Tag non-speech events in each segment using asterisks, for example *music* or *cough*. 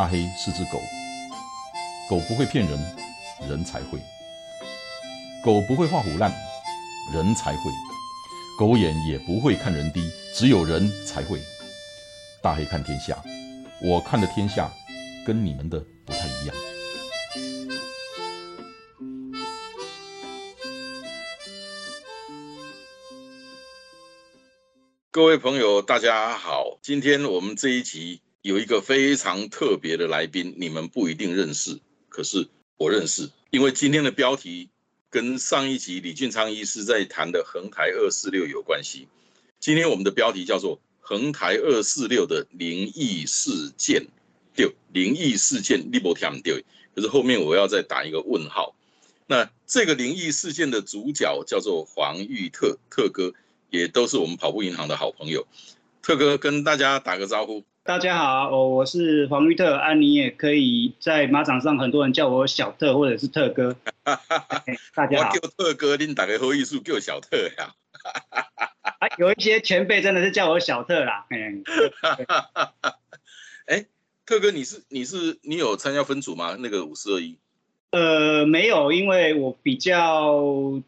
大黑是只狗，狗不会骗人，人才会；狗不会画虎烂，人才会；狗眼也不会看人低，只有人才会。大黑看天下，我看的天下跟你们的不太一样。各位朋友，大家好，今天我们这一集。有一个非常特别的来宾，你们不一定认识，可是我认识，因为今天的标题跟上一集李俊昌医师在谈的横台二四六有关系。今天我们的标题叫做“横台二四六的灵异事件”，对，灵异事件你不听对，可是后面我要再打一个问号。那这个灵异事件的主角叫做黄玉特特哥，也都是我们跑步银行的好朋友。特哥跟大家打个招呼。大家好，我我是黄玉特，啊，你也可以在马场上，很多人叫我小特或者是特哥。*laughs* 大家好，我叫特哥，您打个好意思叫小特呀。*laughs* 啊，有一些前辈真的是叫我小特啦。哎，*laughs* 特哥，你是你是你有参加分组吗？那个五四二一？呃，没有，因为我比较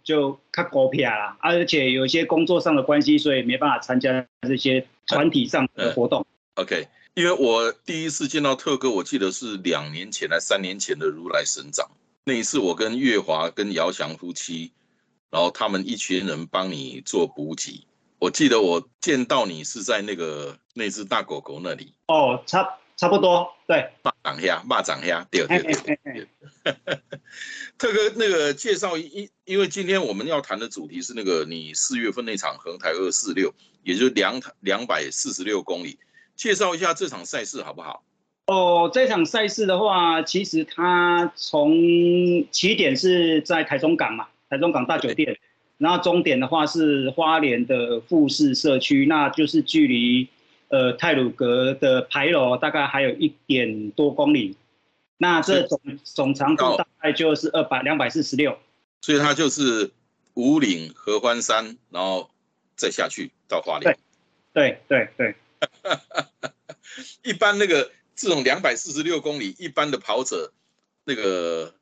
就看狗屁啦，而且有一些工作上的关系，所以没办法参加这些团体上的活动。OK，因为我第一次见到特哥，我记得是两年前来三年前的如来神掌。那一次我跟月华跟姚翔夫妻，然后他们一群人帮你做补给。我记得我见到你是在那个那只大狗狗那里。哦，差差不多，对。蚂蚱虾，蚂蚱虾，对对对。*laughs* 特哥，那个介绍因因为今天我们要谈的主题是那个你四月份那场横台二四六，也就是两两百四十六公里。介绍一下这场赛事好不好？哦，这场赛事的话，其实它从起点是在台中港嘛，台中港大酒店，然后终点的话是花莲的富士社区，那就是距离呃泰鲁阁的牌楼大概还有一点多公里，那这总总长度大概就是二百两百四十六，所以它就是五岭合欢山，然后再下去到花莲。对对对对。*laughs* 一般那个这种两百四十六公里，一般的跑者，那个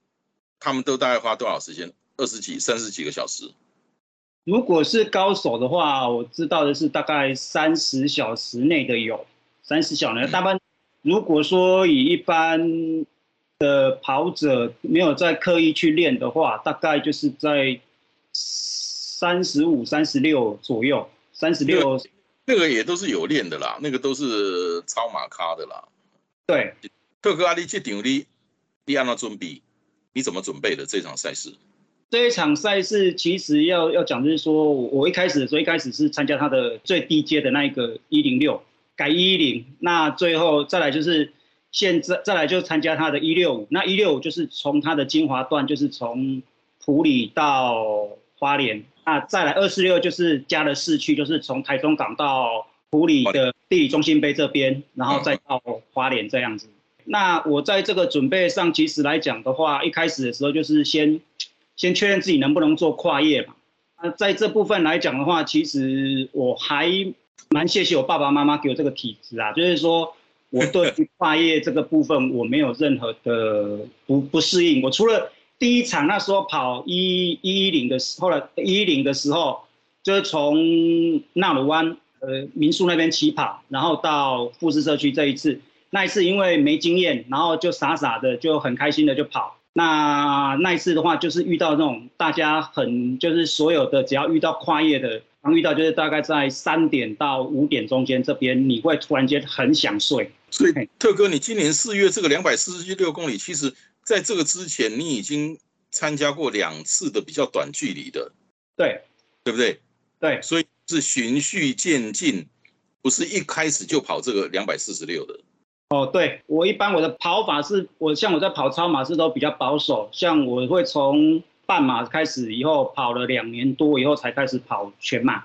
他们都大概花多少时间？二十几、三十几个小时。如果是高手的话，我知道的是大概三十小时内的有，三十小时。大半如果说以一般的跑者没有在刻意去练的话，大概就是在三十五、三十六左右，三十六。那个也都是有练的啦，那个都是超马咖的啦。对，特哥阿力这场你你按照准备，你怎么准备的这场赛事？这一场赛事其实要要讲就是说，我一开始的时候一开始是参加他的最低阶的那一个一零六改一零，那最后再来就是现在再来就参加他的一六五，那一六五就是从他的精华段就是从普里到花莲。那再来二四六就是加了市区，就是从台中港到埔里的地理中心碑这边，然后再到花莲这样子。那我在这个准备上，其实来讲的话，一开始的时候就是先先确认自己能不能做跨业嘛。那在这部分来讲的话，其实我还蛮谢谢我爸爸妈妈给我这个体质啊，就是说我对跨业这个部分我没有任何的不不适应，我除了。第一场那时候跑一一一零的时，后来一一零的时候，就是从纳鲁湾呃民宿那边起跑，然后到富士社区这一次，那一次因为没经验，然后就傻傻的就很开心的就跑。那那一次的话，就是遇到那种大家很就是所有的只要遇到跨越的，刚遇到就是大概在三点到五点中间这边，你会突然间很想睡。所以特哥，你今年四月这个两百四十六公里，其实。在这个之前，你已经参加过两次的比较短距离的，对，对不对？对，所以是循序渐进，不是一开始就跑这个两百四十六的。哦，对我一般我的跑法是，我像我在跑超马是都比较保守，像我会从半马开始，以后跑了两年多以后才开始跑全马。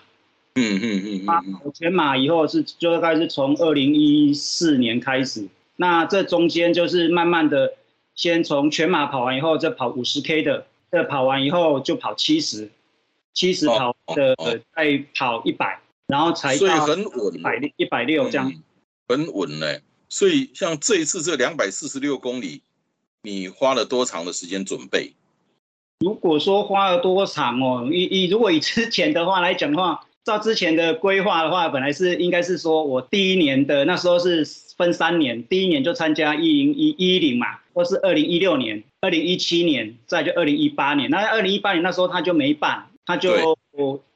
嗯嗯嗯嗯。跑全马以后是就大概是从二零一四年开始，那这中间就是慢慢的。先从全马跑完以后，再跑五十 K 的，再跑完以后就跑七十，七十跑的再跑一百，然后才所以很稳，一百一百六这样，很稳呢。所以像这一次这两百四十六公里，你花了多长的时间准备？如果说花了多长哦，以以如果以之前的话来讲的话，照之前的规划的话，本来是应该是说我第一年的那时候是分三年，第一年就参加一零一一零嘛，或是二零一六年、二零一七年，再就二零一八年。那二零一八年那时候他就没办，他就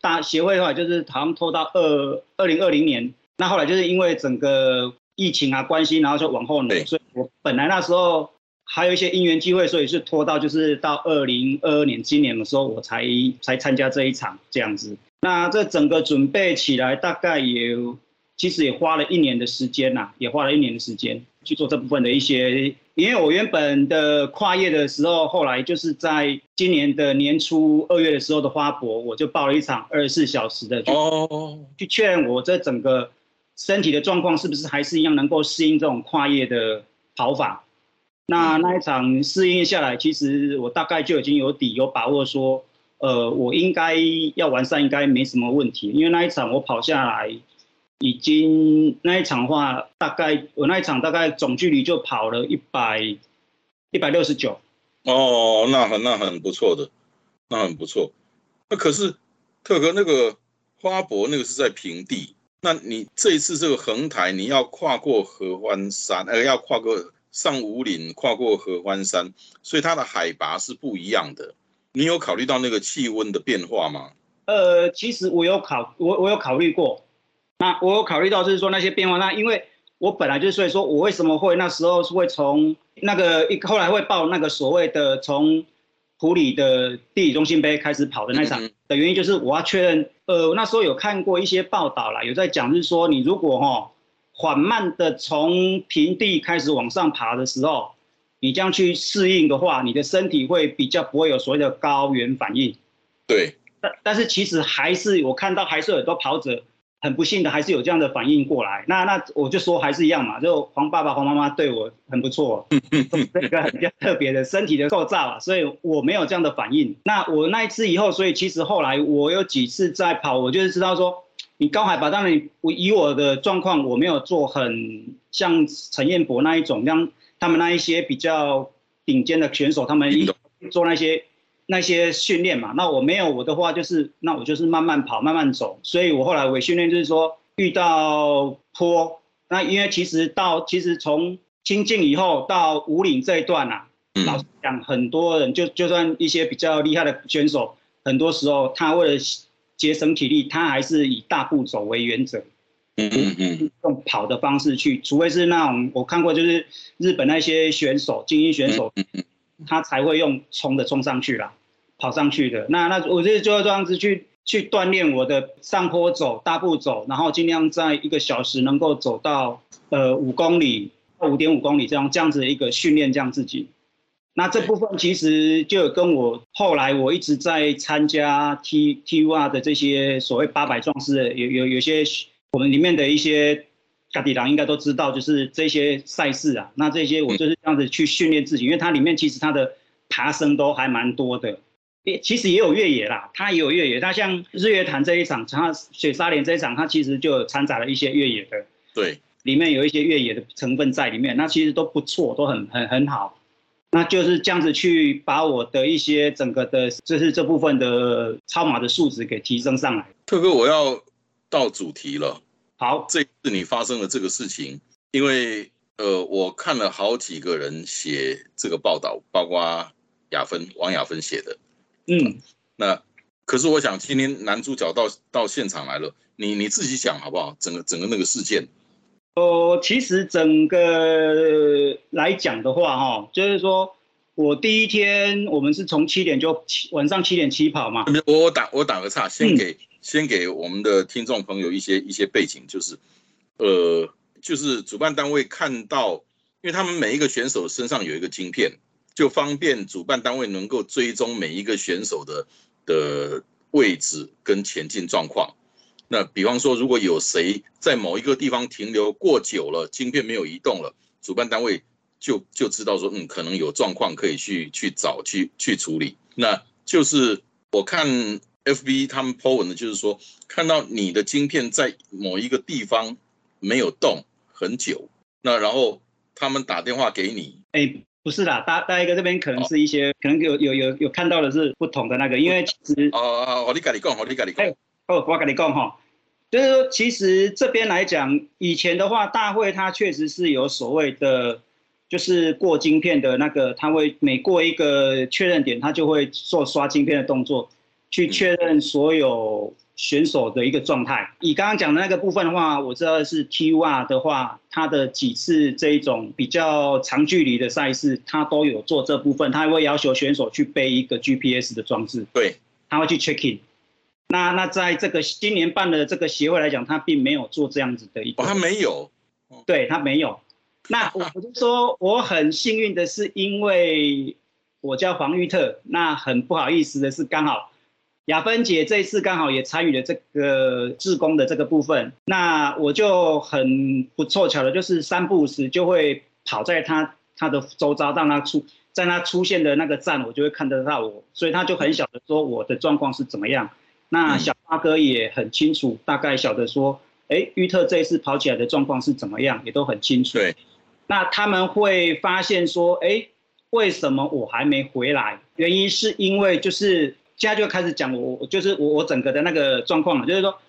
大协会的话就是好像拖到二二零二零年。那后来就是因为整个疫情啊关系，然后就往后挪，所以我本来那时候。还有一些因缘机会，所以是拖到就是到二零二二年今年的时候，我才才参加这一场这样子。那这整个准备起来，大概也其实也花了一年的时间呐，也花了一年的时间去做这部分的一些。因为我原本的跨业的时候，后来就是在今年的年初二月的时候的花博，我就报了一场二十四小时的，哦，去确认我这整个身体的状况是不是还是一样能够适应这种跨业的跑法。那那一场适应下来，其实我大概就已经有底有把握说，呃，我应该要完善，应该没什么问题。因为那一场我跑下来，已经那一场话，大概我那一场大概总距离就跑了一百一百六十九。哦，那很那很不错的，那很不错。那可是特哥那个花博那个是在平地，那你这一次这个横台你要跨过合欢山，呃，要跨过。上五岭，跨过合欢山，所以它的海拔是不一样的。你有考虑到那个气温的变化吗？呃，其实我有考，我我有考虑过。那我有考虑到就是说那些变化。那因为我本来就是所以说我为什么会那时候是会从那个一后来会报那个所谓的从普里的地理中心杯开始跑的那场的原因，就是我要确认。呃，那时候有看过一些报道啦，有在讲就是说你如果哈。缓慢的从平地开始往上爬的时候，你这样去适应的话，你的身体会比较不会有所谓的高原反应。对，但但是其实还是我看到还是有很多跑者很不幸的还是有这样的反应过来。那那我就说还是一样嘛，就黄爸爸黄妈妈对我很不错，*laughs* 这个比较特别的身体的构造啊，所以我没有这样的反应。那我那一次以后，所以其实后来我有几次在跑，我就是知道说。你高海拔，当然我以我的状况，我没有做很像陈彦博那一种，像他们那一些比较顶尖的选手，他们一做那些那些训练嘛。那我没有我的话，就是那我就是慢慢跑，慢慢走。所以我后来我训练就是说，遇到坡，那因为其实到其实从清境以后到五岭这一段啊，老实讲，很多人就就算一些比较厉害的选手，很多时候他为了节省体力，他还是以大步走为原则，嗯嗯嗯，用跑的方式去，除非是那种我看过，就是日本那些选手，精英选手，他才会用冲的冲上去啦，跑上去的。那那我就就要这样子去去锻炼我的上坡走，大步走，然后尽量在一个小时能够走到呃五公里，五点五公里这样这样子的一个训练，这样自己。那这部分其实就跟我后来我一直在参加 T T U R 的这些所谓八百壮士，有有有些我们里面的一些卡迪郎应该都知道，就是这些赛事啊。那这些我就是这样子去训练自己，因为它里面其实它的爬升都还蛮多的，也其实也有越野啦，它也有越野。它像日月潭这一场，它雪沙连这一场，它其实就掺杂了一些越野的，对，里面有一些越野的成分在里面，那其实都不错，都很很很好。那就是这样子去把我的一些整个的，就是这部分的超马的素质给提升上来。特哥，我要到主题了。好，这次你发生了这个事情，因为呃，我看了好几个人写这个报道，包括雅芬王雅芬写的。嗯，那可是我想今天男主角到到现场来了，你你自己讲好不好？整个整个那个事件。哦，其实整个来讲的话，哈，就是说我第一天我们是从七点就晚上七点起跑嘛。我我打我打个岔，先给先给我们的听众朋友一些一些背景，就是，呃，就是主办单位看到，因为他们每一个选手身上有一个晶片，就方便主办单位能够追踪每一个选手的的位置跟前进状况。那比方说，如果有谁在某一个地方停留过久了，晶片没有移动了，主办单位就就知道说，嗯，可能有状况可以去去找去去处理。那就是我看 FB 他们 po 文的，就是说看到你的晶片在某一个地方没有动很久，那然后他们打电话给你，哎，不是啦，大大概这边可能是一些，可能有有有有看到的是不同的那个，因为其实哦哦，我你跟你讲，我你跟你讲，哦，我跟你讲哈，就是说其实这边来讲，以前的话，大会它确实是有所谓的，就是过晶片的那个，它会每过一个确认点，它就会做刷晶片的动作，去确认所有。选手的一个状态，以刚刚讲的那个部分的话，我知道是 T1 的话，他的几次这一种比较长距离的赛事，他都有做这部分，他会要求选手去背一个 GPS 的装置，对，他会去 check in。那那在这个今年办的这个协会来讲，他并没有做这样子的一个，他没有，对他没有。那我就说我很幸运的是，因为我叫黄玉特，那很不好意思的是刚好。雅芬姐这一次刚好也参与了这个志工的这个部分，那我就很不凑巧的，就是三不五时就会跑在她她的周遭，让她出在她出现的那个站，我就会看得到我，所以他就很晓得说我的状况是怎么样。那小八哥也很清楚，大概晓得说，哎，玉特这一次跑起来的状况是怎么样，也都很清楚。对，那他们会发现说，哎，为什么我还没回来？原因是因为就是。现在就开始讲我，我就是我，我整个的那个状况了，就是说，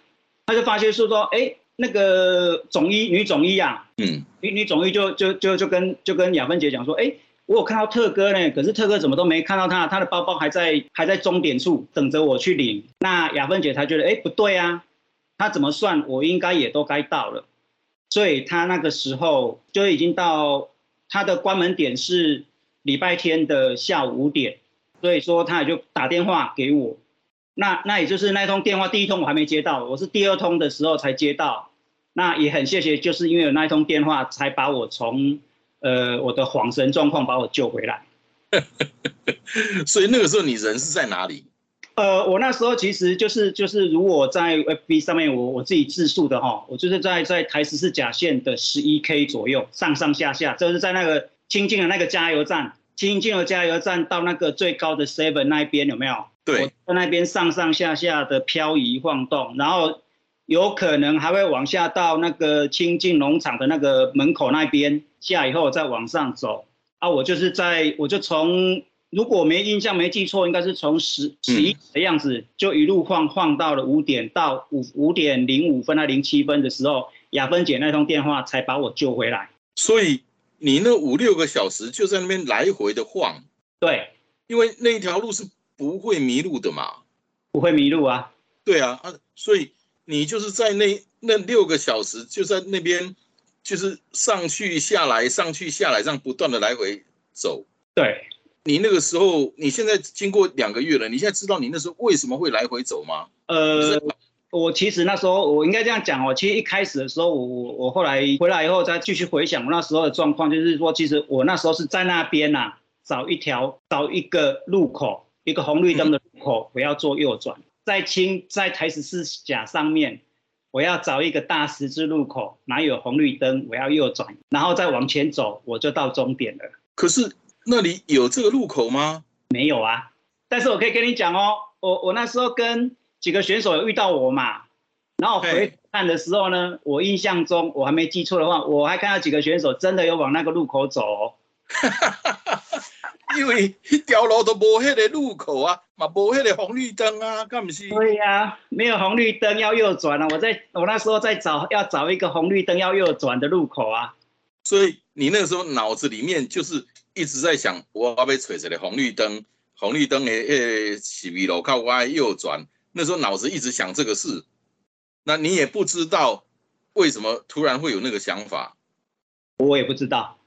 他就发现是说，哎，那个总医女总医啊，嗯，女女总医就就就就跟就跟雅芬姐讲说，哎，我有看到特哥呢，可是特哥怎么都没看到他，他的包包还在还在终点处等着我去领。那雅芬姐她觉得，哎，不对啊，他怎么算，我应该也都该到了，所以他那个时候就已经到他的关门点是礼拜天的下午五点。所以说，他也就打电话给我，那那也就是那通电话，第一通我还没接到，我是第二通的时候才接到。那也很谢谢，就是因为有那一通电话，才把我从呃我的恍神状况把我救回来。*laughs* 所以那个时候你人是在哪里？呃，我那时候其实就是就是如果在 FB 上面我我自己自述的哈，我就是在在台十四甲线的十一 K 左右上上下下，就是在那个清近的那个加油站。新进了加油站到那个最高的 Seven 那边有没有？对，在那边上上下下的漂移晃动，然后有可能还会往下到那个清境农场的那个门口那边下以后再往上走。啊，我就是在我就从如果没印象没记错，应该是从十十一的样子就一路晃晃到了五点到五五点零五分到零七分的时候，雅芬姐那通电话才把我救回来。所以。你那五六个小时就在那边来回的晃，对，因为那一条路是不会迷路的嘛，不会迷路啊，对啊啊，所以你就是在那那六个小时就在那边，就是上去下来上去下来这样不断的来回走。对，你那个时候，你现在经过两个月了，你现在知道你那时候为什么会来回走吗？呃。我其实那时候我应该这样讲哦，其实一开始的时候，我我我后来回来以后再继续回想我那时候的状况，就是说，其实我那时候是在那边呐，找一条找一个路口，一个红绿灯的路口，我要做右转，在清在台十四甲上面，我要找一个大十字路口，哪有红绿灯，我要右转，然后再往前走，我就到终点了。可是那里有这个路口吗？没有啊，但是我可以跟你讲哦，我我那时候跟。几个选手有遇到我嘛？然后回看的时候呢，我印象中我还没记错的话，我还看到几个选手真的有往那个路口走。*laughs* 因为一条路都无迄个路口啊，嘛无迄个红绿灯啊，干不是？对呀，没有红绿灯要右转啊。我在我那时候在找要找一个红绿灯要右转的路口啊。所以你那个时候脑子里面就是一直在想，我要被吹出来红绿灯，红绿灯的诶，起米路口我要右转。那时候脑子一直想这个事，那你也不知道为什么突然会有那个想法，我也不知道，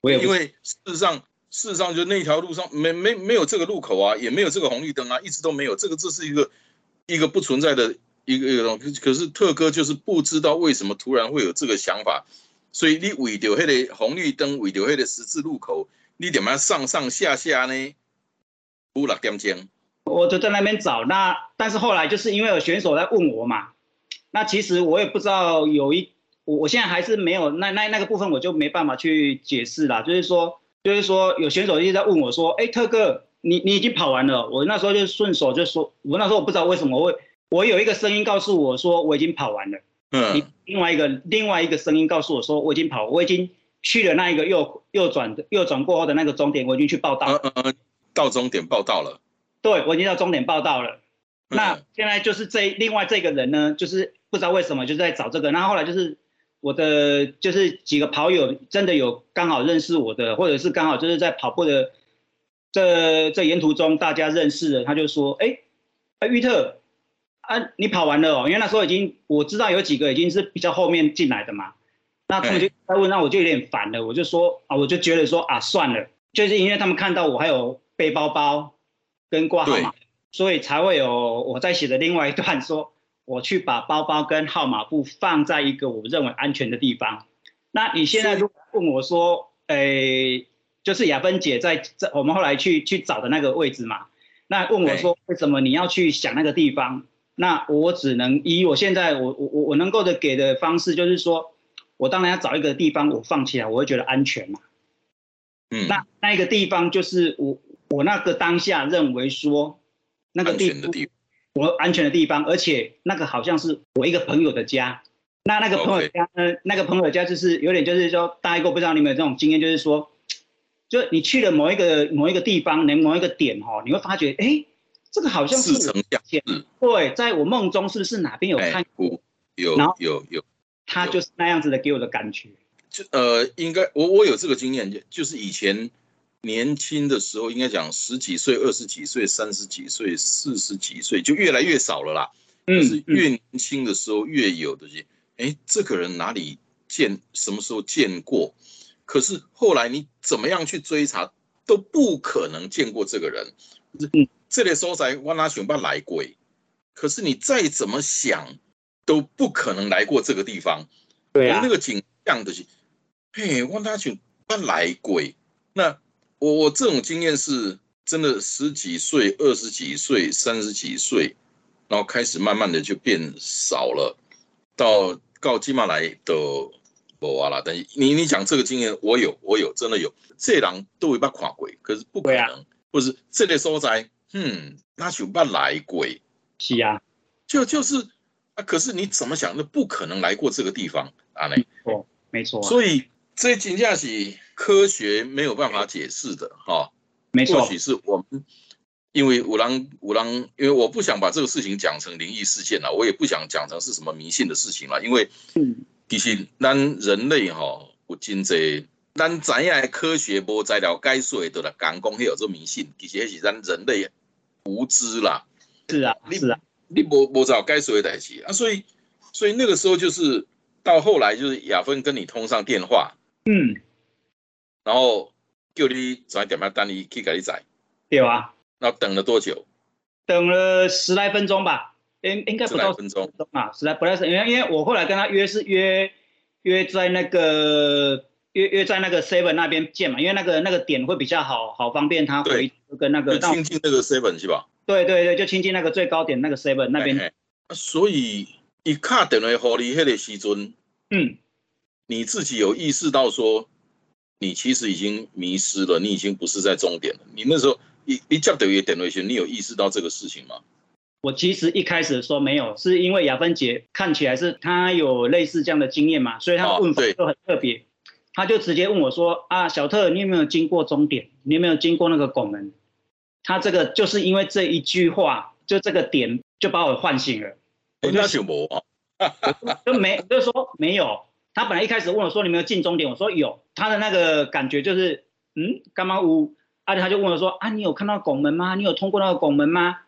我也因为事实上事实上就那条路上没没没有这个路口啊，也没有这个红绿灯啊，一直都没有这个，这是一个一个不存在的一个一个东西。可是特哥就是不知道为什么突然会有这个想法，所以你为着那个红绿灯，为着那个十字路口，你怎么上上下下呢？五六点钟。我就在那边找，那但是后来就是因为有选手在问我嘛，那其实我也不知道有一，我我现在还是没有那那那个部分我就没办法去解释啦，就是说就是说有选手一直在问我说，哎特哥你你已经跑完了，我那时候就顺手就说，我那时候我不知道为什么会我有一个声音告诉我说我已经跑完了，嗯，另外一个另外一个声音告诉我说，我已经跑，我已经去了那一个右右转的右转过后的那个终点，我已经去报道。嗯嗯，到终点报道了。对，我已经到终点报道了。那嗯现在就是这另外这个人呢，就是不知道为什么就是在找这个，然后后来就是我的就是几个跑友真的有刚好认识我的，或者是刚好就是在跑步的这这沿途中大家认识的，他就说，哎，哎，玉特啊，你跑完了哦，因为那时候已经我知道有几个已经是比较后面进来的嘛，那他们就在问，那我就有点烦了，我就说啊，我就觉得说啊，算了，就是因为他们看到我还有背包包跟挂号码。所以才会有我在写的另外一段说，我去把包包跟号码布放在一个我认为安全的地方。那你现在如果问我说，诶、就是雅芬姐在在我们后来去去找的那个位置嘛，那问我说为什么你要去想那个地方？那我只能以我现在我我我我能够的给的方式，就是说我当然要找一个地方我放起来，我会觉得安全嘛。嗯，那那一个地方就是我我那个当下认为说。那个地安全的地方，我安全的地方，而且那个好像是我一个朋友的家。那那个朋友家呢那个朋友家就是有点就是说，大家都不知道你们有这种经验，就是说，就你去了某一个某一个地方，某一个点哈，你会发觉，哎，这个好像是似曾相识。对，在我梦中是不是哪边有看过？有有有，他就是那样子的给我的感觉。就呃，应该我我有这个经验，就是以前。年轻的时候，应该讲十几岁、二十几岁、三十几岁、四十几岁，就越来越少了啦。嗯，就是越年轻的时候越有的些，哎，这个人哪里见，什么时候见过？可是后来你怎么样去追查，都不可能见过这个人。嗯，这类所在我哪想办来过？可是你再怎么想，都不可能来过这个地方。对啊，那个景象的是，嘿，我哪想办来过？那。我我这种经验是真的，十几岁、二十几岁、三十几岁，然后开始慢慢的就变少了，到到基马来的无啊啦。等于你你讲这个经验，我有我有真的有，这人都会把跨鬼，可是不可能，或是这类所在，嗯，那就把来鬼，是啊，就就是啊，可是你怎么想，那不可能来过这个地方啊？嘞，哦，没错，所以这金价是。科学没有办法解释的哈，没错，或许是我们因为五郎五郎，因为我不想把这个事情讲成灵异事件了，我也不想讲成是什么迷信的事情了，因为嗯，其实咱人类哈有真济，咱知影科学无材料解说的啦，讲讲迄有做迷信，其实是咱人类无知啦。是啊，是啊，你无无找该说的代志啊，所以所以那个时候就是到后来就是雅芬跟你通上电话，嗯。然后叫你早一点嘛，等你去给你载。对啊。那等了多久？等了十来分钟吧，应应该不到分钟啊，十来不到十，因为因为我后来跟他约是约约在那个约约在那个 seven 那边见嘛，因为那个那个点会比较好好方便他回跟那个亲近那个 seven 是吧？对对对，就亲近那个最高点那个 seven 那边。所以一卡等来和你迄个时阵，嗯，你自己有意识到说。你其实已经迷失了，你已经不是在终点了。你那时候一一叫等于点位选，你有意识到这个事情吗？我其实一开始说没有，是因为雅芬姐看起来是她有类似这样的经验嘛，所以她问法就很特别。她就直接问我说：“啊，小特，你有没有经过终点？你有没有经过那个拱门？”她这个就是因为这一句话，就这个点就把我唤醒了。我就想没啊，*laughs* 就没就说没有。他本来一开始问我说：“你没有进终点？”我说：“有。”他的那个感觉就是，嗯，干嘛呜？而且他就问我说：“啊，你有看到拱门吗？你有通过那个拱门吗？”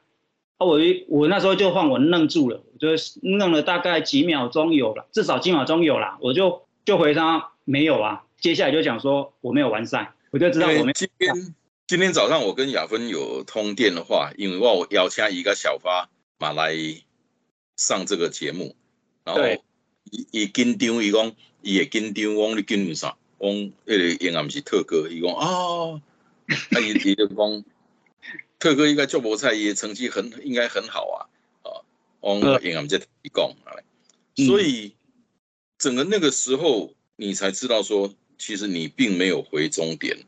啊，我我那时候就换我愣住了，我就愣了大概几秒钟有了，至少几秒钟有了，我就就回他没有啊。接下来就讲说我没有完赛，我就知道我没。今天今天早上我跟雅芬有通电的话，因为我邀请一个小发马来上这个节目，然后。伊伊紧张，伊讲伊会紧张，讲你紧张啥？讲迄个应该毋是特哥，伊讲啊，啊伊伊就讲特哥应该做无菜，伊成绩很应该很好啊，啊，讲应该毋是伊讲，所以整个那个时候你才知道说，其实你并没有回终点。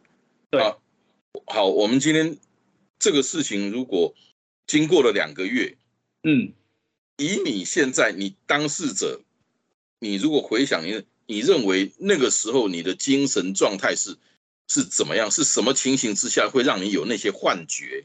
对，好，我们今天这个事情如果经过了两个月，嗯，以你现在你当事者。你如果回想你，你认为那个时候你的精神状态是是怎么样？是什么情形之下会让你有那些幻觉？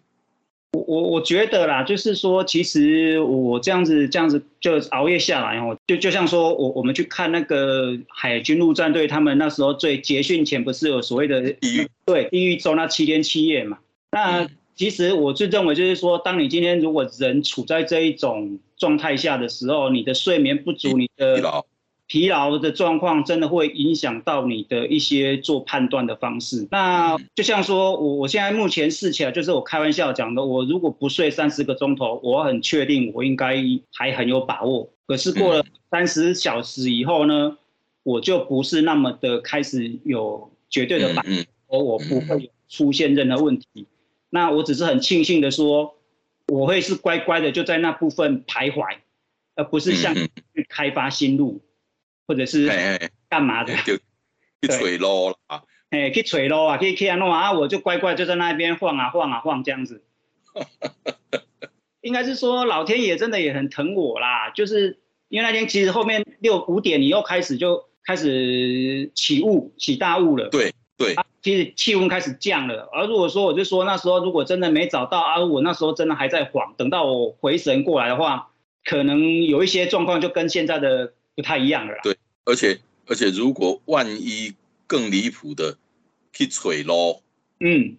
我我我觉得啦，就是说，其实我这样子这样子就熬夜下来哦，就就像说我我们去看那个海军陆战队，他们那时候最结训前不是有所谓的地狱对地狱周那七天七夜嘛？那其实我最认为就是说，当你今天如果人处在这一种状态下的时候，你的睡眠不足，你的疲劳疲劳的状况真的会影响到你的一些做判断的方式。那就像说，我我现在目前试起来，就是我开玩笑讲的，我如果不睡三十个钟头，我很确定我应该还很有把握。可是过了三十小时以后呢，我就不是那么的开始有绝对的把握，我不会出现任何问题。那我只是很庆幸的说，我会是乖乖的就在那部分徘徊，而不是像去开发新路。或者是干嘛的？*laughs* 就去锤咯啊！哎，去锤咯啊！可以可以啊，弄啊！我就乖乖就在那边晃啊晃啊晃这样子。*laughs* 应该是说老天爷真的也很疼我啦，就是因为那天其实后面六五点你又开始就开始起雾起大雾了。对对，其实气温开始降了。而如果说我就说那时候如果真的没找到啊，我那时候真的还在晃，等到我回神过来的话，可能有一些状况就跟现在的。不太一样了。对，而且而且，如果万一更离谱的去锤咯，嗯，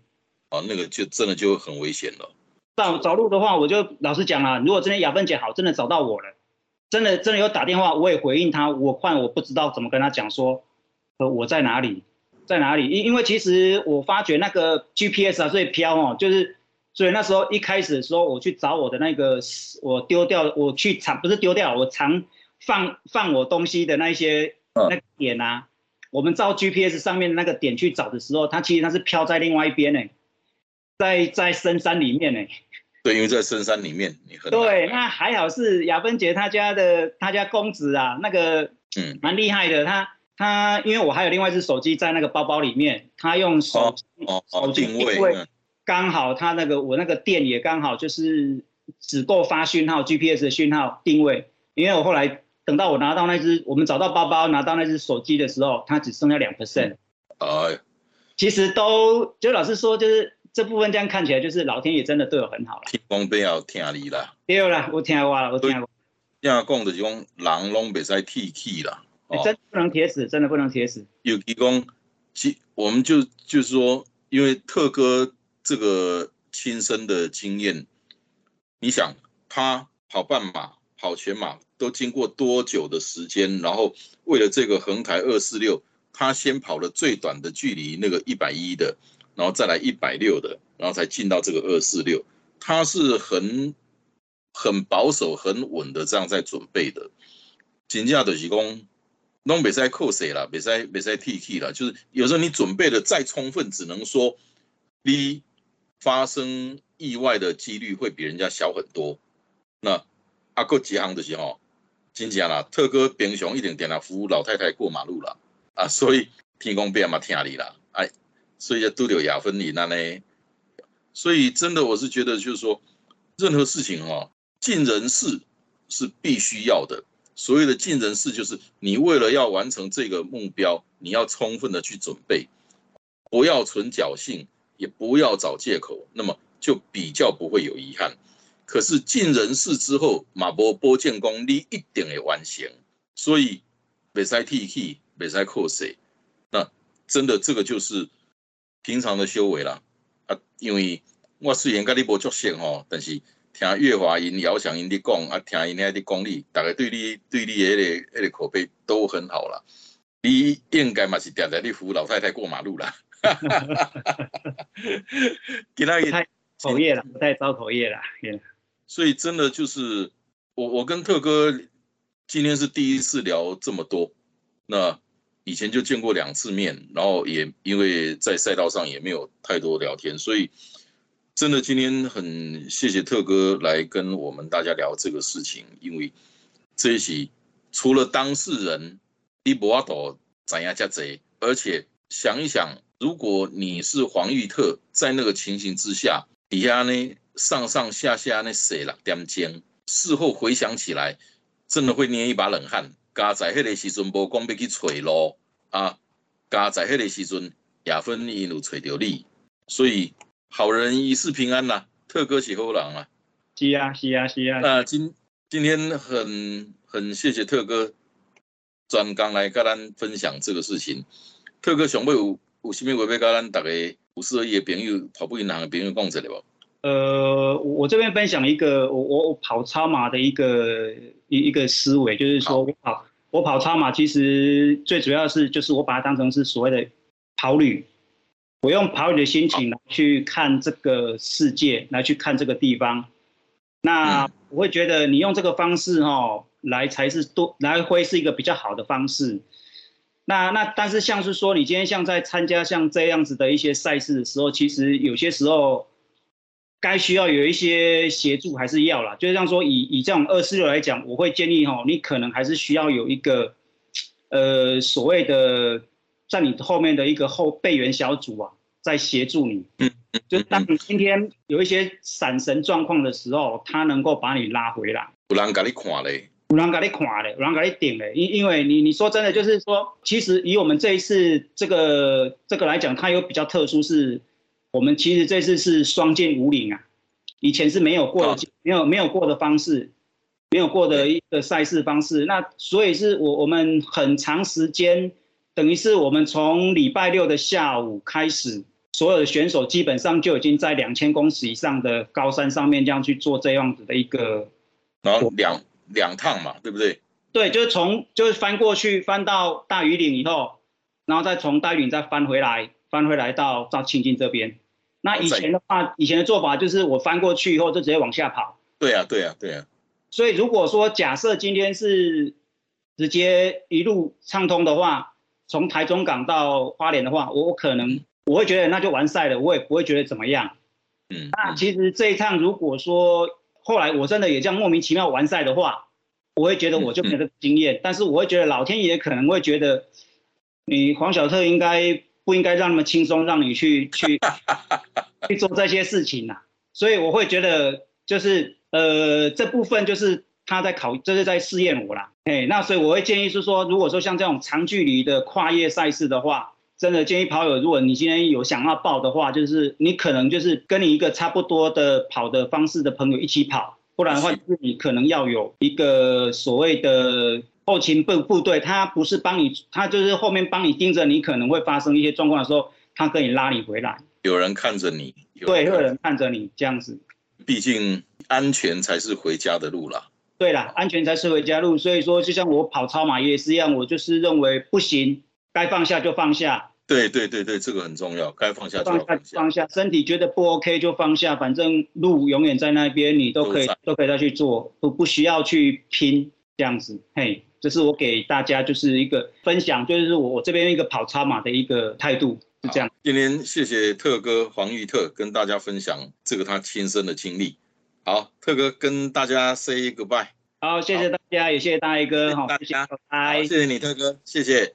啊，那个就真的就很危险了。找找路的话，我就老实讲啊，如果真的雅芬姐好，真的找到我了，真的真的有打电话，我也回应他。我换我不知道怎么跟他讲说，呃，我在哪里，在哪里？因因为其实我发觉那个 GPS 啊，最飘哦，就是所以那时候一开始的时候，我去找我的那个，我丢掉，我去藏，不是丢掉，我藏。放放我东西的那些那点啊，我们照 GPS 上面那个点去找的时候，它其实它是飘在另外一边呢，在在深山里面呢。对，因为在深山里面，你很对。那还好是雅芬姐她家的她家公子啊，那个嗯蛮厉害的。他他因为我还有另外一只手机在那个包包里面，他用手手机定位刚好他那个我那个店也刚好就是只够发讯号 GPS 的讯号定位，因为我后来。等到我拿到那只，我们找到包包，拿到那只手机的时候，它只剩下两 percent。哎，其实都就老实说，就是这部分这样看起来，就是老天爷真的对我很好了。天公不要听你啦。对啦，我听话了，我听话。这样讲就是讲，人拢袂使铁气啦。真不能铁死，真的不能铁死。有提供，其我们就就是说，因为特哥这个亲身的经验，你想他跑半马。跑全马都经过多久的时间？然后为了这个横台二四六，他先跑了最短的距离，那个一百一的，然后再来一百六的，然后才进到这个二四六。他是很很保守、很稳的这样在准备的。金价的提供弄比赛扣谁了？比赛比赛 T K 了，就是有时候你准备的再充分，只能说一发生意外的几率会比人家小很多。那啊，过几行就是吼，真正啦，特哥平常一定点来扶老太太过马路啦，啊，所以天公变嘛听你啦，哎，所以都有雅芬你那呢，所以真的我是觉得就是说，任何事情哦，尽人事是必须要的。所谓的尽人事，就是你为了要完成这个目标，你要充分的去准备，不要存侥幸，也不要找借口，那么就比较不会有遗憾。可是尽人事之后，马波波建功，你一定会完成。所以未使替气，未使扣谁。那真的这个就是平常的修为啦。啊，因为我虽然跟你无作性吼，但是听月华音、姚翔音的讲，啊，听因遐的功力，大家对你对你迄个迄个口碑都很好啦。你应该嘛是常常你扶老太太过马路啦。给他一口业了，不太招口业了。所以真的就是我，我跟特哥今天是第一次聊这么多。那以前就见过两次面，然后也因为在赛道上也没有太多聊天，所以真的今天很谢谢特哥来跟我们大家聊这个事情。因为这一期除了当事人伊博阿朵怎样加贼，而且想一想，如果你是黄玉特，在那个情形之下底下呢？上上下下那写了点钟，事后回想起来，真的会捏一把冷汗。加在迄个时阵无讲要去找路啊，加在迄个时阵亚分因有找着你，所以好人一世平安啦，特哥是好人啊。是啊，是啊，是啊。那今今天很很谢谢特哥专刚来跟咱分享这个事情。特哥想要有有啥物话要跟咱大家五四二一的朋友、跑步银行的朋友讲一下无？呃，我这边分享一个我我我跑超马的一个一一个思维，就是说我跑我跑超马，其实最主要是就是我把它当成是所谓的跑旅，我用跑旅的心情来去看这个世界，来去看这个地方。那我会觉得你用这个方式哈来才是多来会是一个比较好的方式。那那但是像是说你今天像在参加像这样子的一些赛事的时候，其实有些时候该需要有一些协助还是要啦。就是像说以以这种二四六来讲，我会建议哈，你可能还是需要有一个呃所谓的在你后面的一个后备援小组啊，在协助你。就是当你今天有一些闪神状况的时候，他能够把你拉回来。有人给你看嘞，有人给你看嘞，有人给你顶嘞。因因为你你说真的，就是说，其实以我们这一次这个这个来讲，它有比较特殊，是我们其实这次是双剑五岭啊，以前是没有过的，没有没有过的方式，没有过的一个赛事方式。那所以是我我们很长时间，等于是我们从礼拜六的下午开始。所有的选手基本上就已经在两千公尺以上的高山上面这样去做这样子的一个，然后两两趟嘛，对不对？对，就是从就是翻过去翻到大屿岭以后，然后再从大屿岭再翻回来，翻回来到到青津这边。那以前的话，以前的做法就是我翻过去以后就直接往下跑。对呀，对呀，对呀。所以如果说假设今天是直接一路畅通的话，从台中港到花莲的话，我可能。我会觉得那就完赛了，我也不会觉得怎么样。嗯，那其实这一趟如果说后来我真的也这样莫名其妙完赛的话，我会觉得我就没有这个经验。但是我会觉得老天爷可能会觉得你黄小特应该不应该让那么轻松让你去去 *laughs* 去做这些事情呐。所以我会觉得就是呃这部分就是他在考，这是在试验我啦。哎，那所以我会建议是说，如果说像这种长距离的跨越赛事的话。真的建议跑友，如果你今天有想要报的话，就是你可能就是跟你一个差不多的跑的方式的朋友一起跑，不然的话，你可能要有一个所谓的后勤部部队，他不是帮你，他就是后面帮你盯着你，可能会发生一些状况的时候，他可以拉你回来。有人看着你，对，有人看着你这样子。毕竟安全才是回家的路啦。对啦，安全才是回家路。所以说，就像我跑超马也是一样，我就是认为不行。该放下就放下，对对对对，这个很重要。该放下就放下，放下身体觉得不 OK 就放下，反正路永远在那边，你都可以都可以再去做，不不需要去拼这样子。嘿，这是我给大家就是一个分享，就是我我这边一个跑超马的一个态度是这样。今天谢谢特哥黄玉特跟大家分享这个他亲身的经历。好，特哥跟大家 say goodbye。好，谢谢大家，也谢谢大一哥，好，大家，拜，谢谢你特哥，谢谢。